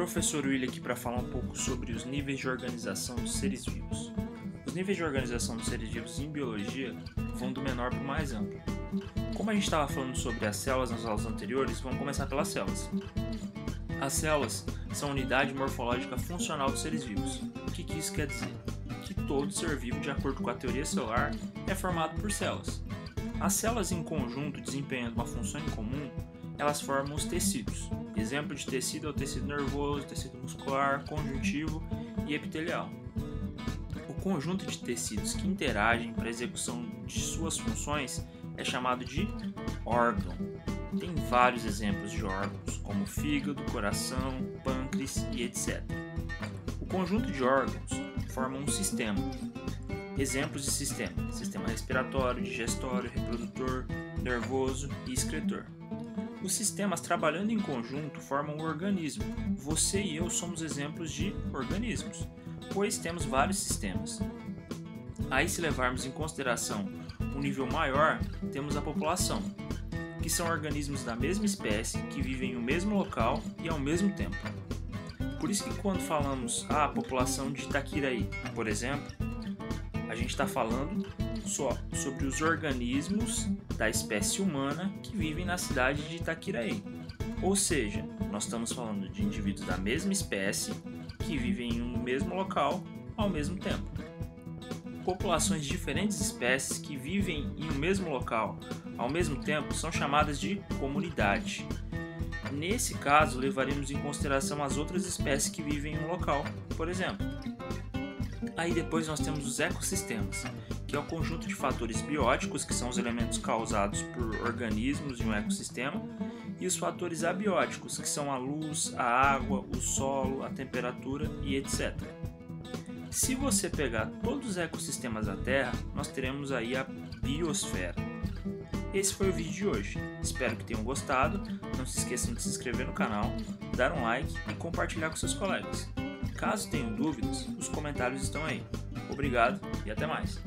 Professor William aqui para falar um pouco sobre os níveis de organização dos seres vivos. Os níveis de organização dos seres vivos em biologia vão do menor para o mais amplo. Como a gente estava falando sobre as células nas aulas anteriores, vamos começar pelas células. As células são a unidade morfológica funcional dos seres vivos. O que, que isso quer dizer? Que todo ser vivo, de acordo com a teoria celular, é formado por células. As células em conjunto desempenhando uma função em comum, elas formam os tecidos. Exemplo de tecido é o tecido nervoso, tecido muscular, conjuntivo e epitelial. O conjunto de tecidos que interagem para a execução de suas funções é chamado de órgão. Tem vários exemplos de órgãos, como fígado, coração, pâncreas e etc. O conjunto de órgãos forma um sistema. Exemplos de sistema: sistema respiratório, digestório, reprodutor, nervoso e excretor. Os sistemas trabalhando em conjunto formam um organismo. Você e eu somos exemplos de organismos, pois temos vários sistemas. Aí, se levarmos em consideração um nível maior, temos a população, que são organismos da mesma espécie que vivem no mesmo local e ao mesmo tempo. Por isso que quando falamos ah, a população de Itaquiraí, por exemplo, a gente está falando só sobre os organismos da espécie humana que vivem na cidade de Itaquiraí. Ou seja, nós estamos falando de indivíduos da mesma espécie que vivem em um mesmo local ao mesmo tempo populações de diferentes espécies que vivem em um mesmo local ao mesmo tempo são chamadas de comunidade. Nesse caso, levaremos em consideração as outras espécies que vivem em um local, por exemplo. Aí depois nós temos os ecossistemas, que é o conjunto de fatores bióticos, que são os elementos causados por organismos de um ecossistema, e os fatores abióticos, que são a luz, a água, o solo, a temperatura e etc. Se você pegar todos os ecossistemas da Terra, nós teremos aí a biosfera. Esse foi o vídeo de hoje. Espero que tenham gostado. Não se esqueçam de se inscrever no canal, dar um like e compartilhar com seus colegas. Caso tenham dúvidas, os comentários estão aí. Obrigado e até mais.